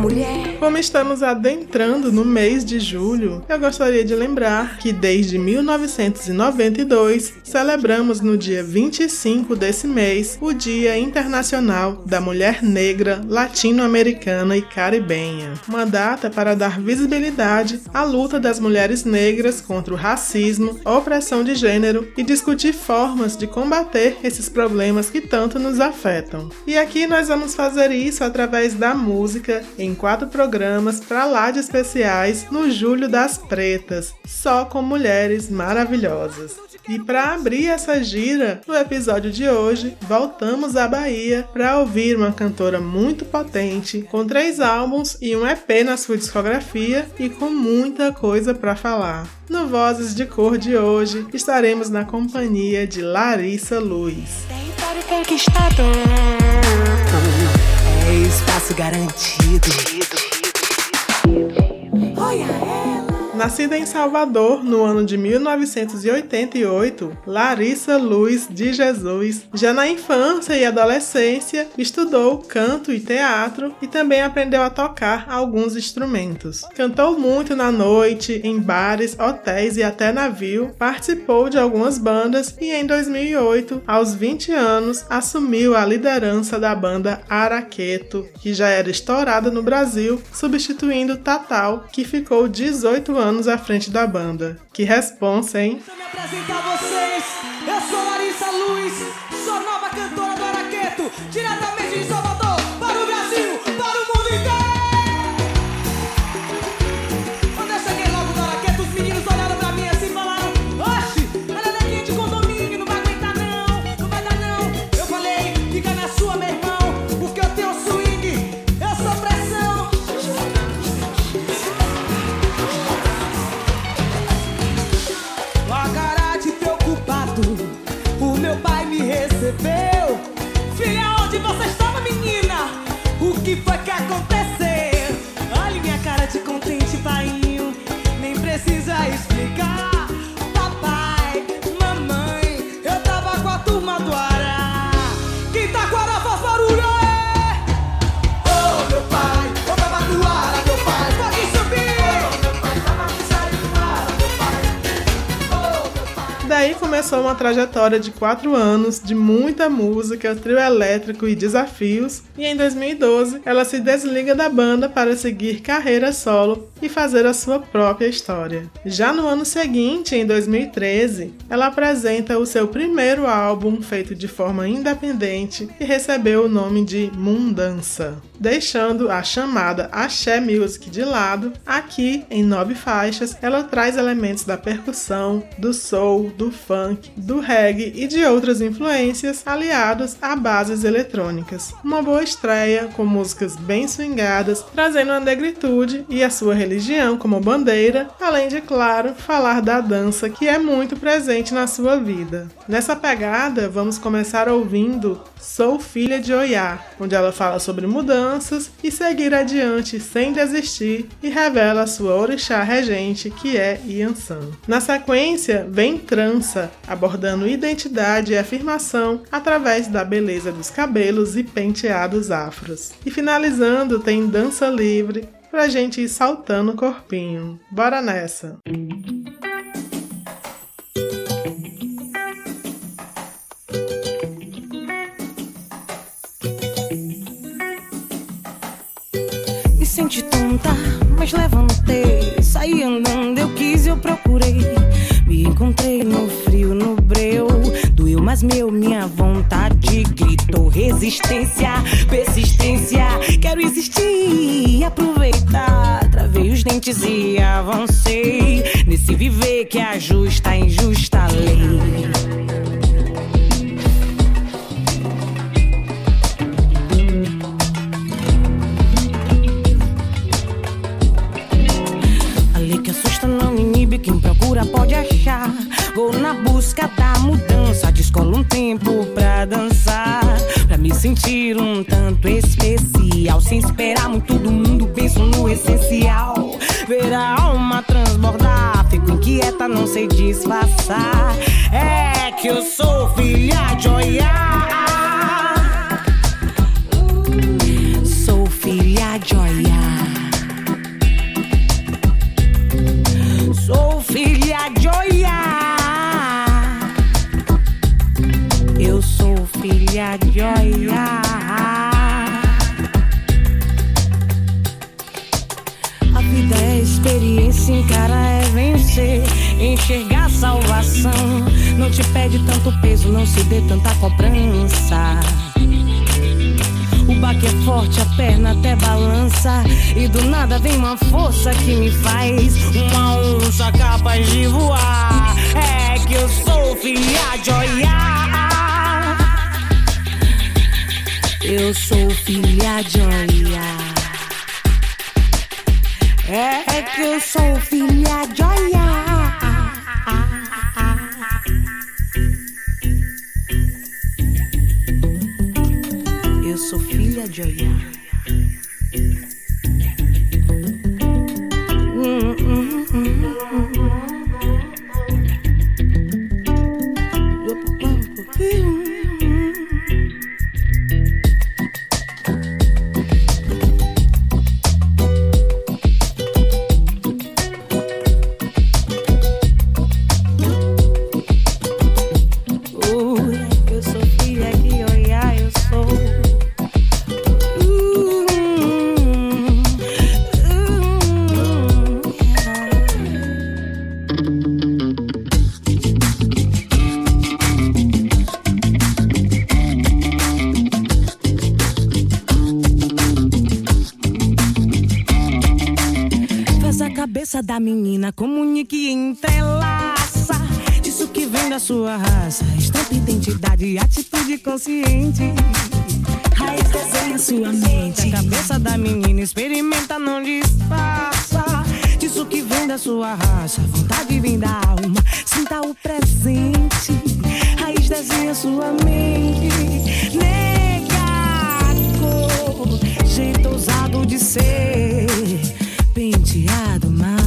Mulher. Como estamos adentrando no mês de julho, eu gostaria de lembrar que desde 1992 celebramos no dia 25 desse mês o Dia Internacional da Mulher Negra, Latino-Americana e Caribenha, uma data para dar visibilidade à luta das mulheres negras contra o racismo, opressão de gênero e discutir formas de combater esses problemas que tanto nos afetam. E aqui nós vamos fazer isso através da música em quatro programas para lá de especiais no Julho das Pretas, só com mulheres maravilhosas. E para abrir essa gira, no episódio de hoje, voltamos à Bahia para ouvir uma cantora muito potente, com três álbuns e um EP na sua discografia e com muita coisa para falar. No Vozes de Cor de hoje, estaremos na companhia de Larissa Luz. Território conquistado. É espaço garantido. Olha ela. Nascida em Salvador no ano de 1988, Larissa Luz de Jesus, já na infância e adolescência, estudou canto e teatro e também aprendeu a tocar alguns instrumentos. Cantou muito na noite, em bares, hotéis e até navio, participou de algumas bandas e em 2008, aos 20 anos, assumiu a liderança da banda Araqueto, que já era estourada no Brasil, substituindo Tatal, que ficou 18 anos à frente da banda. Que responsa, hein? Deixa eu me apresentar a vocês. Eu sou Larissa Luz, precisa começou uma trajetória de quatro anos de muita música, trio elétrico e desafios, e em 2012 ela se desliga da banda para seguir carreira solo e fazer a sua própria história. Já no ano seguinte, em 2013, ela apresenta o seu primeiro álbum feito de forma independente e recebeu o nome de Mundança, deixando a chamada Axé Music de lado. Aqui, em nove faixas, ela traz elementos da percussão, do soul, do funk, do reggae e de outras influências aliados a bases eletrônicas. Uma boa estreia com músicas bem swingadas, trazendo a negritude e a sua religião como bandeira, além de, claro, falar da dança que é muito presente na sua vida. Nessa pegada, vamos começar ouvindo Sou Filha de Oiá, onde ela fala sobre e seguir adiante sem desistir e revela sua orixá regente, que é Yansan. Na sequência, vem Trança, abordando identidade e afirmação através da beleza dos cabelos e penteados afros. E finalizando, tem Dança Livre, pra gente ir saltando o corpinho. Bora nessa! Me senti tonta, mas levantei. Saí andando, eu quis eu procurei. Me encontrei no frio, no breu. Doeu, mas meu, minha vontade gritou resistência, persistência. Quero existir, aproveitar. Travei os dentes e avancei. Nesse viver que é a justa, injusta lei. Procura pode achar. Vou na busca da mudança, descolo um tempo pra dançar. Pra me sentir um tanto especial. Sem esperar muito do mundo, penso no essencial. Ver a alma transbordar, fico inquieta, não sei disfarçar. É que eu sou filha de Oiá. Faz uma onça capaz de voar. É que eu sou filha de Oiá. Eu sou filha de Oiá. É que eu sou filha cabeça da menina, comunique e entrelaça. Isso que vem da sua raça. Estampa identidade, atitude consciente. Raiz desenha sua mente. A cabeça da menina experimenta, não disfarça. Disso que vem da sua raça. Vontade vem da alma. Sinta o presente. Raiz desenha sua mente. Nega cor, jeito ousado de ser. Penteado male.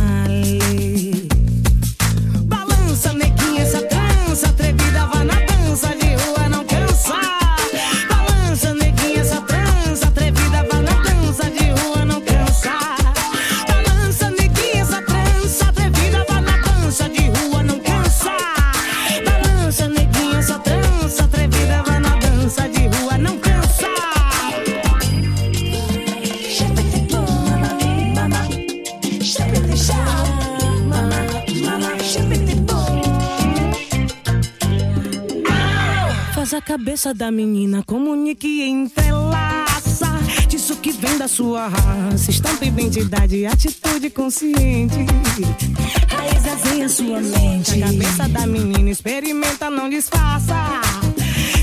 cabeça da menina, comunique e entrelaça. Disso que vem da sua raça, estampa identidade, atitude consciente. Raiz assim azinha sua mente. A cabeça da menina, experimenta, não disfarça.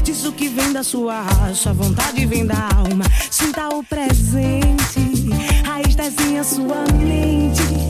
Disso que vem da sua raça, vontade vem da alma, sinta o presente. Raiz assim desenha sua mente.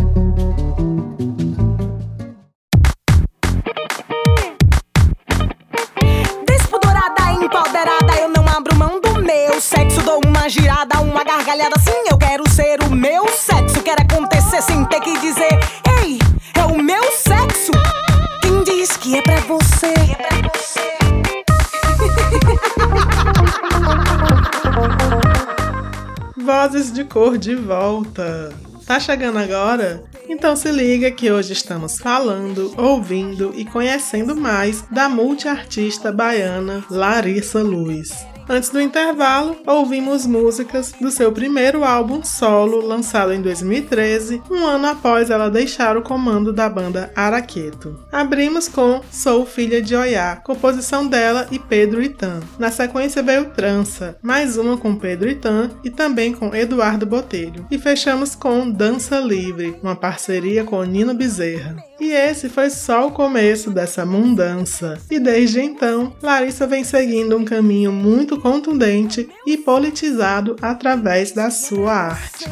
Cor de volta. Tá chegando agora? Então se liga que hoje estamos falando, ouvindo e conhecendo mais da multiartista baiana Larissa Luz. Antes do intervalo, ouvimos músicas do seu primeiro álbum solo, lançado em 2013, um ano após ela deixar o comando da banda Araqueto. Abrimos com Sou Filha de Oiá, composição dela e Pedro Itan. Na sequência veio Trança, mais uma com Pedro Itan e também com Eduardo Botelho. E fechamos com Dança Livre, uma parceria com Nino Bezerra. E esse foi só o começo dessa mundança. E desde então, Larissa vem seguindo um caminho muito contundente e politizado através da sua arte.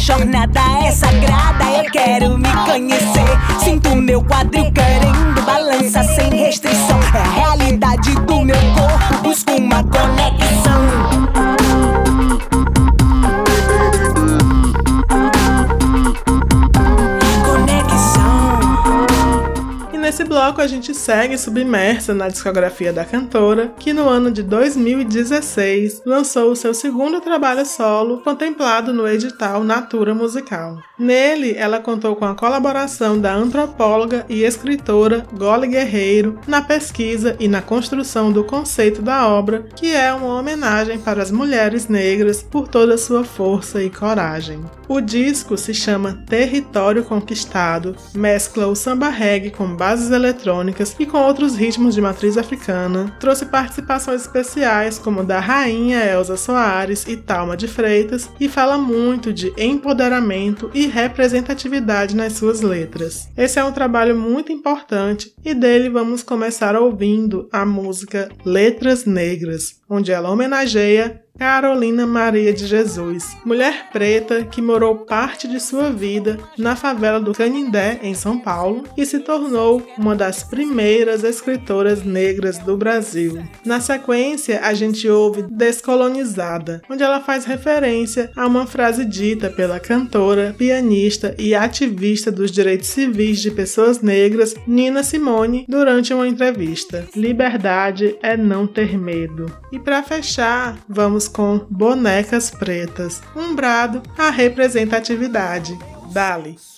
Jornada é sagrada, eu quero me conhecer. Sinto meu quadril querendo bloco a gente segue submersa na discografia da cantora, que no ano de 2016 lançou o seu segundo trabalho solo, contemplado no edital Natura Musical. Nele, ela contou com a colaboração da antropóloga e escritora Gole Guerreiro na pesquisa e na construção do conceito da obra, que é uma homenagem para as mulheres negras por toda sua força e coragem. O disco se chama Território Conquistado, mescla o samba reggae com bases eletrônicas e com outros ritmos de matriz africana, trouxe participações especiais como da rainha Elza Soares e Talma de Freitas e fala muito de empoderamento e representatividade nas suas letras. Esse é um trabalho muito importante e dele vamos começar ouvindo a música Letras Negras, onde ela homenageia Carolina Maria de Jesus, mulher preta que morou parte de sua vida na favela do Canindé, em São Paulo, e se tornou uma das primeiras escritoras negras do Brasil. Na sequência, a gente ouve Descolonizada, onde ela faz referência a uma frase dita pela cantora, pianista e ativista dos direitos civis de pessoas negras, Nina Simone, durante uma entrevista: Liberdade é não ter medo. E para fechar, vamos com Bonecas Pretas, um brado à representatividade. Dali.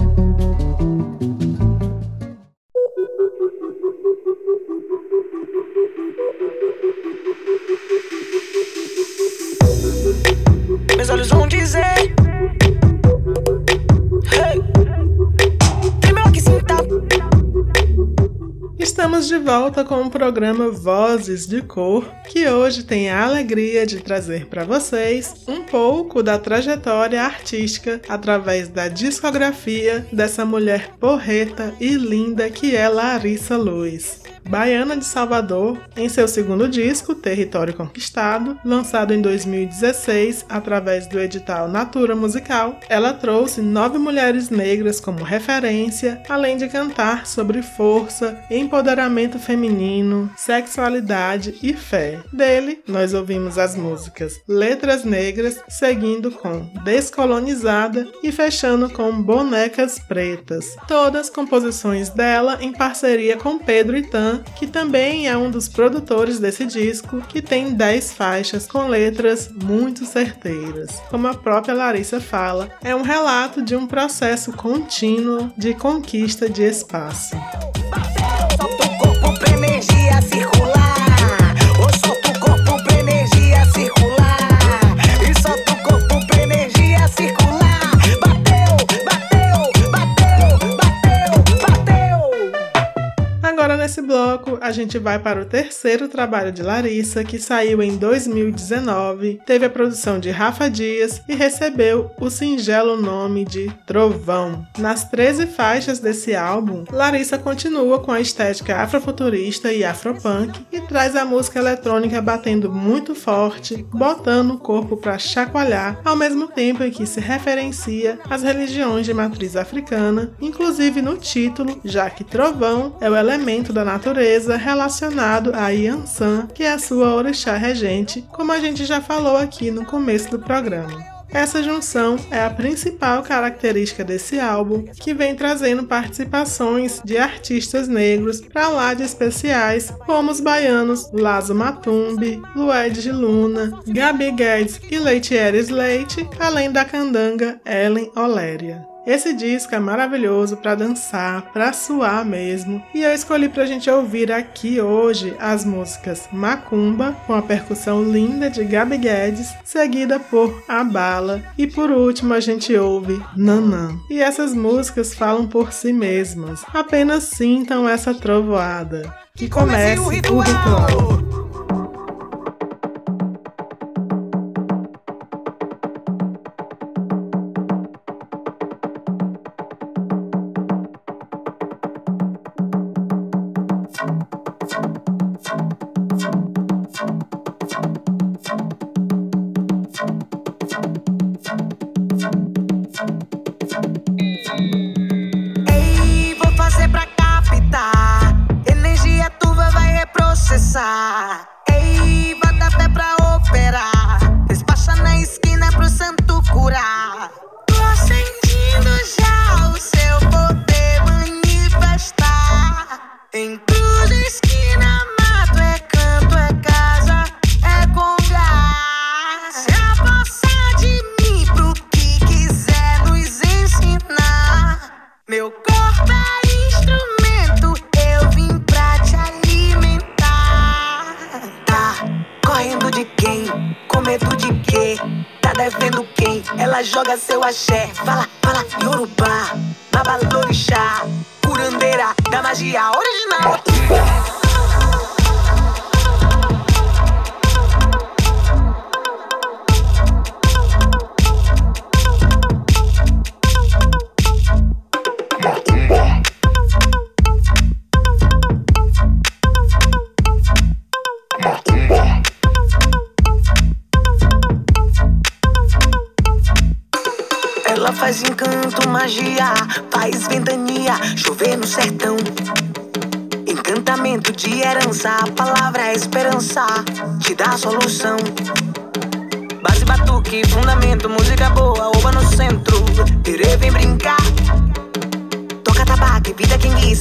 Volta com o programa Vozes de Cor, que hoje tem a alegria de trazer para vocês um pouco da trajetória artística através da discografia dessa mulher porreta e linda que é Larissa Luz. Baiana de Salvador, em seu segundo disco, Território Conquistado, lançado em 2016 através do edital Natura Musical, ela trouxe nove mulheres negras como referência, além de cantar sobre força, empoderamento feminino, sexualidade e fé. Dele, nós ouvimos as músicas Letras Negras, seguindo com Descolonizada e fechando com Bonecas Pretas. Todas composições dela em parceria com Pedro Itan, que também é um dos produtores desse disco, que tem 10 faixas com letras muito certeiras. Como a própria Larissa fala, é um relato de um processo contínuo de conquista de espaço. Solta Agora nesse bloco, a gente vai para o terceiro trabalho de Larissa, que saiu em 2019, teve a produção de Rafa Dias e recebeu o singelo nome de Trovão. Nas 13 faixas desse álbum, Larissa continua com a estética afrofuturista e afropunk e traz a música eletrônica batendo muito forte, botando o corpo para chacoalhar, ao mesmo tempo em que se referencia às religiões de matriz africana, inclusive no título, já que trovão é o elemento da natureza relacionado a Yansan, que é a sua orixá regente, como a gente já falou aqui no começo do programa. Essa junção é a principal característica desse álbum, que vem trazendo participações de artistas negros para lá de especiais, como os baianos Lazo Matumbi, Lued de Luna, Gabi Guedes e Leitieres Leite, além da candanga Ellen Oléria. Esse disco é maravilhoso para dançar, para suar mesmo, e eu escolhi pra gente ouvir aqui hoje as músicas Macumba, com a percussão linda de Gabi Guedes, seguida por A Bala, e por último a gente ouve Nanã. E essas músicas falam por si mesmas, apenas sintam essa trovoada. Que comece o ritual. Em cruz, esquina, mato, é canto, é casa, é congar. Se apossar de mim pro que quiser nos ensinar. Meu corpo é instrumento, eu vim pra te alimentar. Tá correndo de quem? Com medo de quê? Tá devendo quem? Ela joga seu axé. Fala,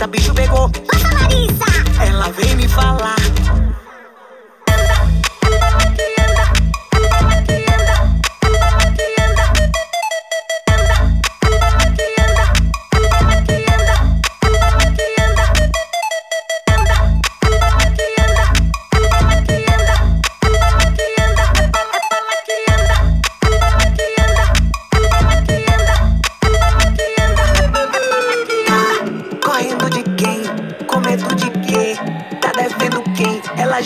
guisa, bicho pegou. Lança Larissa! Ela vem me falar.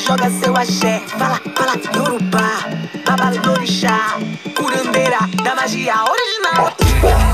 Joga seu axé. Fala, fala, Yorubá, Babalorixá, curandeira da magia original.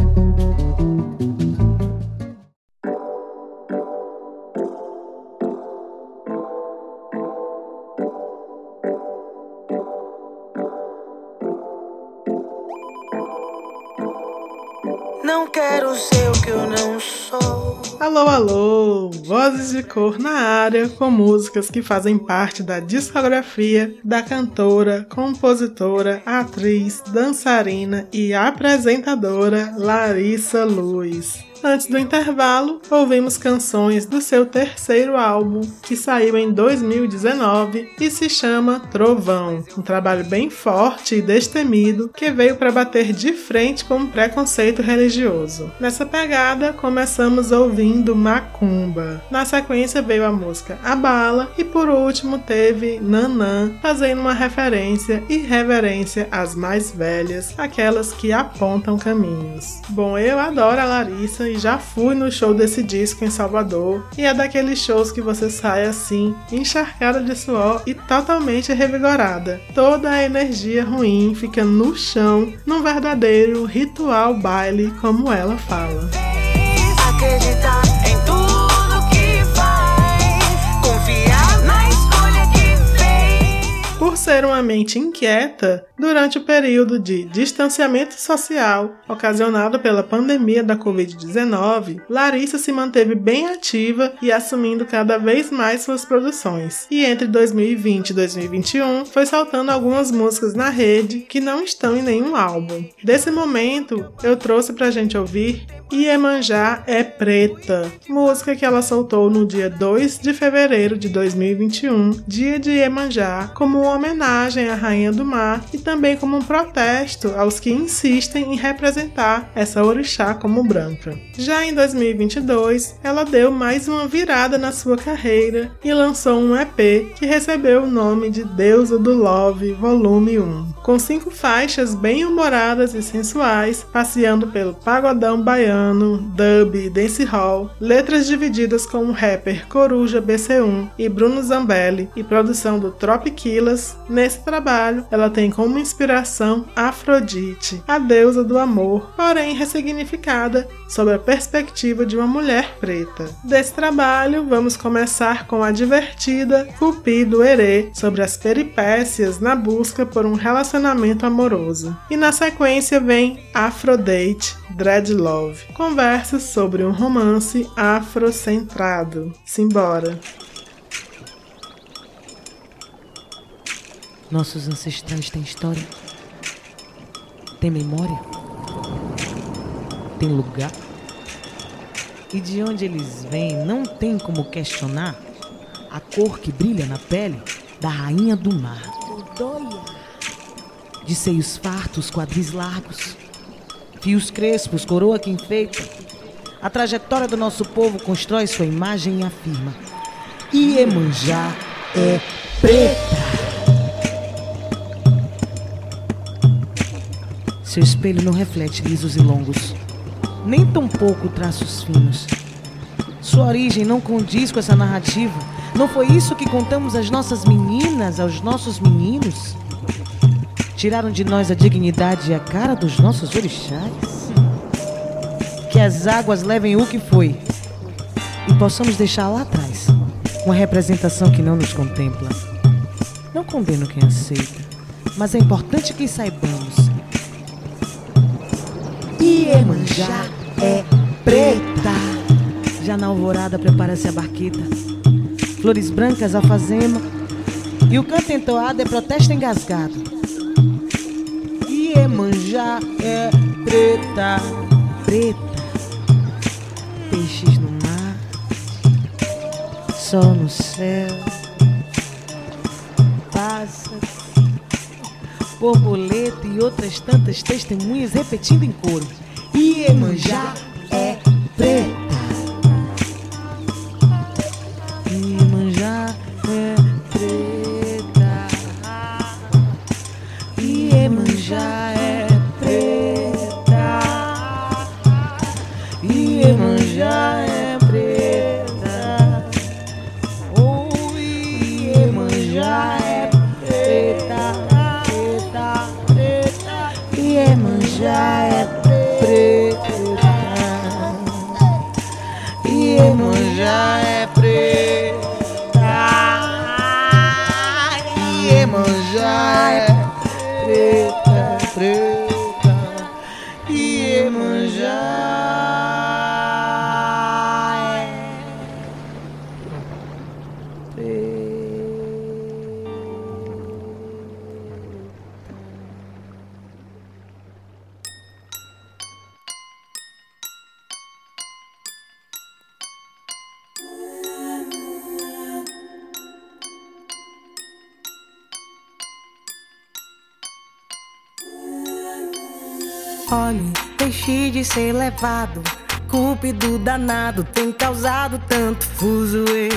Alô! Vozes de cor na área com músicas que fazem parte da discografia da cantora, compositora, atriz, dançarina e apresentadora Larissa Luz. Antes do intervalo, ouvimos canções do seu terceiro álbum, que saiu em 2019 e se chama Trovão, um trabalho bem forte e destemido que veio para bater de frente com o preconceito religioso. Nessa pegada, começamos ouvindo Macumba. Na sequência veio a música A Bala e por último teve Nanã, fazendo uma referência e reverência às mais velhas, aquelas que apontam caminhos. Bom, eu adoro a Larissa e já fui no show desse disco em Salvador. E é daqueles shows que você sai assim, encharcada de suor e totalmente revigorada. Toda a energia ruim fica no chão, num verdadeiro ritual baile, como ela fala. Acreditar em tudo que faz. Confiar na escolha que fez. Por ser uma mente inquieta, durante o período de distanciamento social ocasionado pela pandemia da Covid-19, Larissa se manteve bem ativa e assumindo cada vez mais suas produções. E entre 2020 e 2021, foi soltando algumas músicas na rede que não estão em nenhum álbum. Desse momento, eu trouxe pra gente ouvir Iemanjá é Preta, música que ela soltou no dia 2 de fevereiro de 2021, dia de Iemanjá, como homenagem à Rainha do Mar e também como um protesto aos que insistem em representar essa orixá como branca. Já em 2022, ela deu mais uma virada na sua carreira e lançou um EP que recebeu o nome de Deusa do Love Volume 1, com cinco faixas bem humoradas e sensuais, passeando pelo pagodão baiano, dub e dancehall, letras divididas com o rapper Coruja BC1 e Bruno Zambelli e produção do Tropiquilas. Nesse trabalho, ela tem como inspiração Afrodite, a deusa do amor, porém ressignificada sob a perspectiva de uma mulher preta. Desse trabalho, vamos começar com a divertida Cupido Herê sobre as peripécias na busca por um relacionamento amoroso. E na sequência vem Afrodate Dread Love, conversa sobre um romance afrocentrado. Simbora! Nossos ancestrais têm história? Têm memória? Têm lugar? E de onde eles vêm não tem como questionar a cor que brilha na pele da rainha do mar. De seios fartos, quadris largos, fios crespos, coroa que enfeita. A trajetória do nosso povo constrói sua imagem e afirma: Iemanjá é preta. Seu espelho não reflete lisos e longos, nem tampouco traços finos. Sua origem não condiz com essa narrativa. Não foi isso que contamos às nossas meninas, aos nossos meninos? Tiraram de nós a dignidade e a cara dos nossos orixás? Que as águas levem o que foi e possamos deixar lá atrás uma representação que não nos contempla. Não condeno quem aceita, mas é importante que saibamos. Iemanjá é preta. Já na alvorada prepara-se a barqueta. Flores brancas, alfazema. E o canto entoado é protesto engasgado. Iemanjá é preta. Preta. Peixes no mar. Sol no céu. Pássaros borboleta e outras tantas testemunhas repetindo em coro. Iemanjá danado tem causado tanto fuzuê.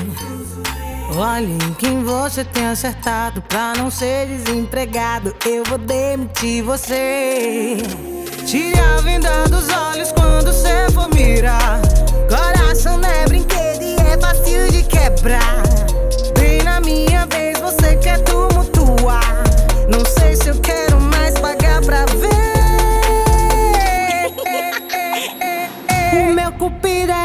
Olhe em quem você tem acertado pra não ser desempregado. Eu vou demitir você. Tire a venda dos olhos quando cê for mirar. Coração não é brinquedo e é fácil de quebrar. Bem na minha vez você quer tumultuar. Não sei se eu quero mais pagar pra ver. cupida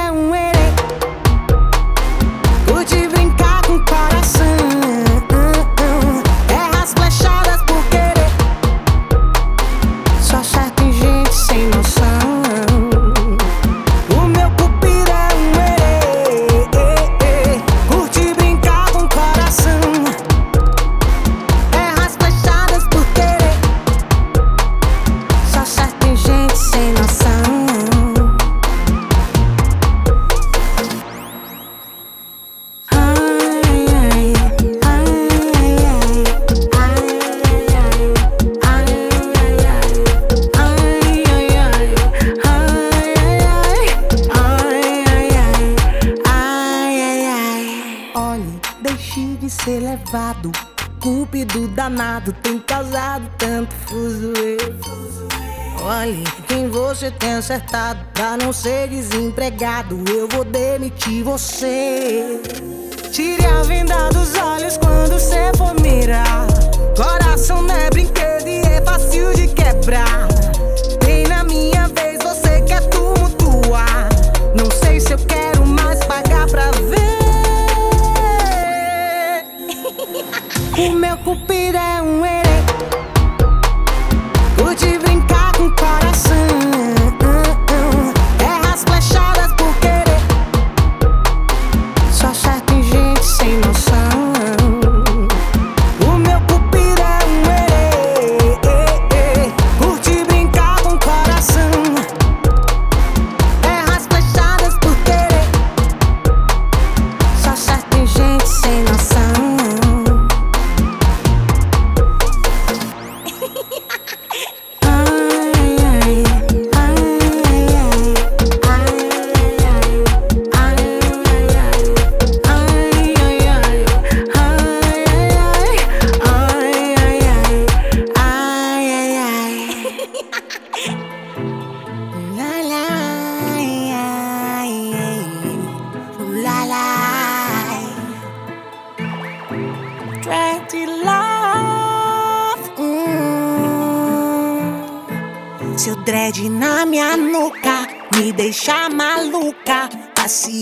demitir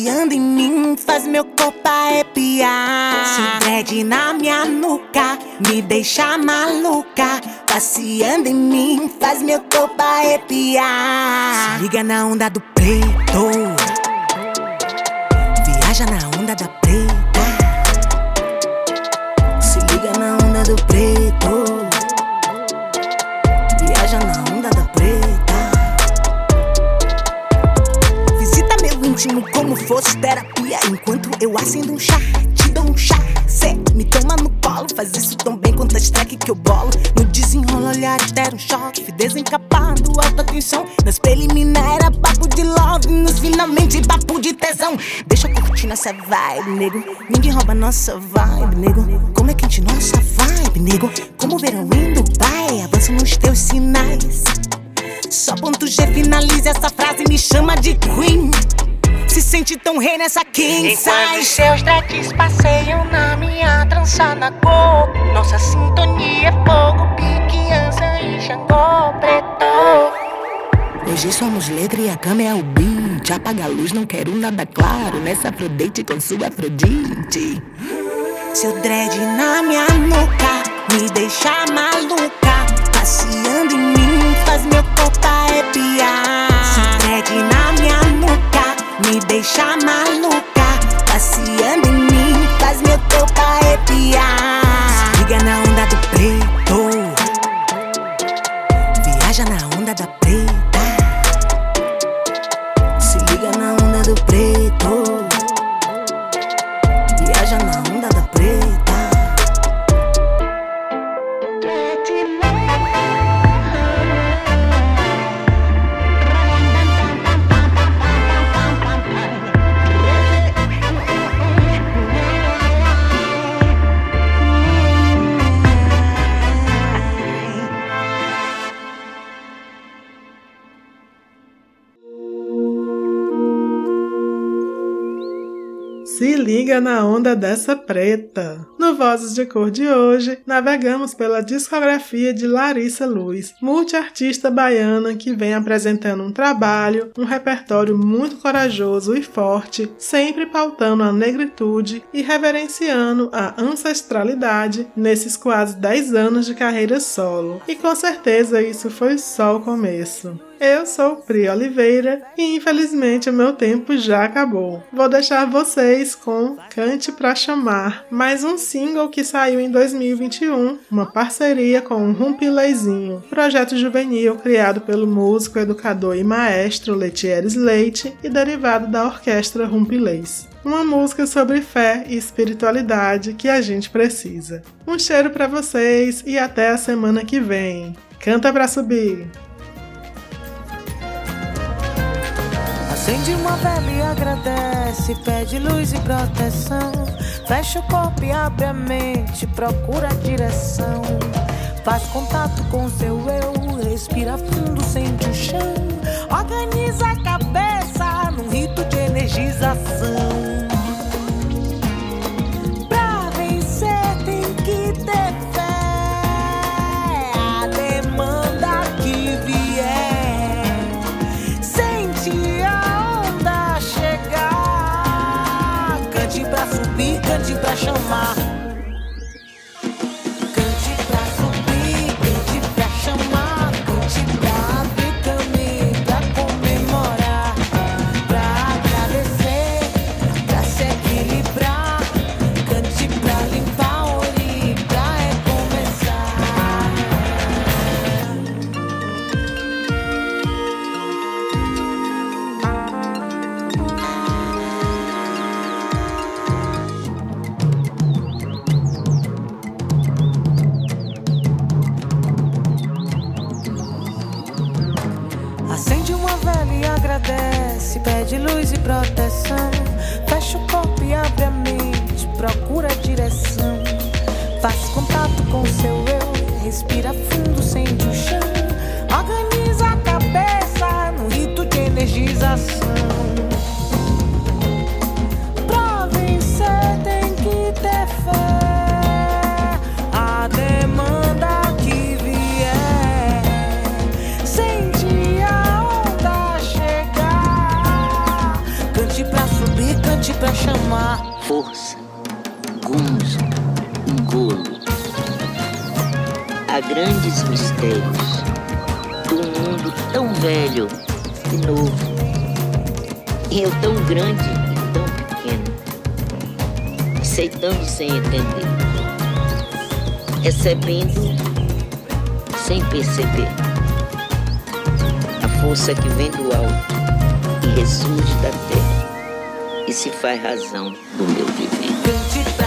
Passeando em mim faz meu corpo arrepiar. Seu dread na minha nuca me deixa maluca. Passeando em mim faz meu corpo arrepiar. Se liga na onda do preto. Viaja na onda da preta. Se liga na onda do preto. Fosse terapia. Enquanto eu acendo um chá, te dou um chá. Cê me toma no colo, faz isso tão bem quanto as track que eu bolo. No desenrola, olhar der um choque. Fui desencapado, alta tensão. Nas preliminar era papo de love. Nos finalmente papo de tesão. Deixa curtir nossa vibe, nego. Ninguém rouba nossa vibe, nego. Como é quente nossa vibe, nego. Como o verão em Dubai, avança nos teus sinais. Só ponto G finaliza essa frase me chama de Queen. Se sente tão rei nessa king Enquanto size. seus dreads passeiam na minha trança na cor Nossa sintonia é fogo, pique, ança e xangô preto Hoje somos letra e a cama é o beat. Apaga a luz, não quero nada claro. Nessa Afrodite com sua Afrodite. Seu dread na minha nuca me deixa maluca. Passeando em mim faz meu corpo arrepiar. Seu dread na minha nuca me deixa maluca. Passeando em mim faz meu corpo arrepiar. Liga na onda do preto. Viaja na onda da preta. Liga na onda dessa preta. No Vozes de Cor de hoje, navegamos pela discografia de Larissa Luz, multiartista baiana que vem apresentando um trabalho, um repertório muito corajoso e forte, sempre pautando a negritude e reverenciando a ancestralidade nesses quase 10 anos de carreira solo. E com certeza isso foi só o começo. Eu sou Pri Oliveira e infelizmente o meu tempo já acabou. Vou deixar vocês com Cante Pra Chamar, mais um single que saiu em 2021, uma parceria com o Rumpileizinho, projeto juvenil criado pelo músico, educador e maestro Letieres Leite e derivado da orquestra Rumpileis uma música sobre fé e espiritualidade que a gente precisa. Um cheiro para vocês e até a semana que vem. Canta pra subir! Acende uma vela e agradece, pede luz e proteção. Fecha o corpo e abre a mente, procura a direção. Faz contato com seu eu, respira fundo, sente o chão. Organiza a cabeça num rito de energização. Pra vencer tem que ter subir, cante pra luz e proteção. Fecha o corpo e abre a mente, procura a direção. Faz contato com seu eu, respira fundo, sem entender, recebendo sem perceber. A força que vem do alto e ressurge da terra e se faz razão do meu viver.